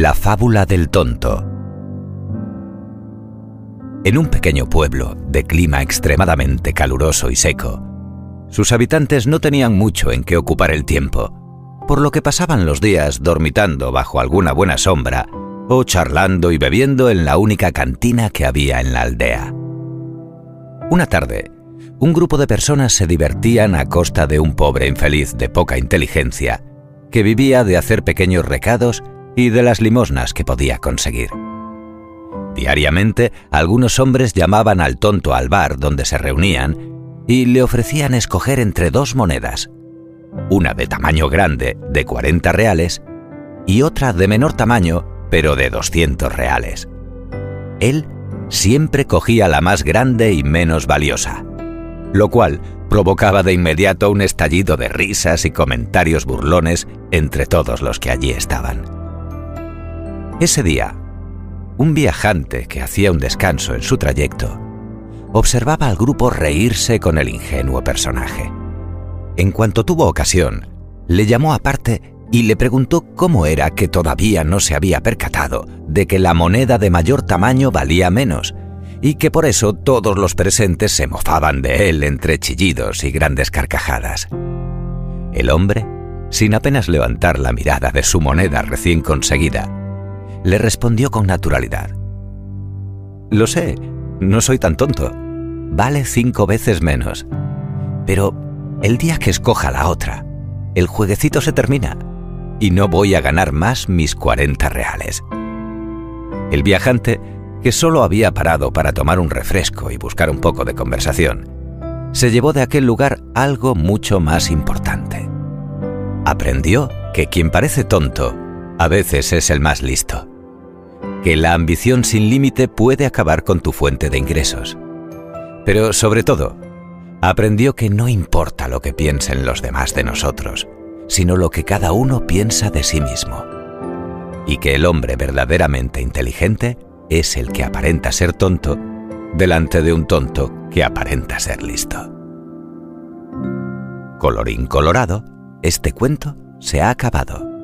La fábula del tonto. En un pequeño pueblo de clima extremadamente caluroso y seco, sus habitantes no tenían mucho en qué ocupar el tiempo, por lo que pasaban los días dormitando bajo alguna buena sombra o charlando y bebiendo en la única cantina que había en la aldea. Una tarde, un grupo de personas se divertían a costa de un pobre infeliz de poca inteligencia que vivía de hacer pequeños recados y de las limosnas que podía conseguir. Diariamente, algunos hombres llamaban al tonto al bar donde se reunían y le ofrecían escoger entre dos monedas, una de tamaño grande de 40 reales y otra de menor tamaño pero de 200 reales. Él siempre cogía la más grande y menos valiosa, lo cual provocaba de inmediato un estallido de risas y comentarios burlones entre todos los que allí estaban. Ese día, un viajante que hacía un descanso en su trayecto observaba al grupo reírse con el ingenuo personaje. En cuanto tuvo ocasión, le llamó aparte y le preguntó cómo era que todavía no se había percatado de que la moneda de mayor tamaño valía menos y que por eso todos los presentes se mofaban de él entre chillidos y grandes carcajadas. El hombre, sin apenas levantar la mirada de su moneda recién conseguida, le respondió con naturalidad. Lo sé, no soy tan tonto. Vale cinco veces menos. Pero el día que escoja la otra, el jueguecito se termina y no voy a ganar más mis 40 reales. El viajante, que solo había parado para tomar un refresco y buscar un poco de conversación, se llevó de aquel lugar algo mucho más importante. Aprendió que quien parece tonto a veces es el más listo. Que la ambición sin límite puede acabar con tu fuente de ingresos. Pero sobre todo, aprendió que no importa lo que piensen los demás de nosotros, sino lo que cada uno piensa de sí mismo. Y que el hombre verdaderamente inteligente es el que aparenta ser tonto delante de un tonto que aparenta ser listo. Colorín colorado, este cuento se ha acabado.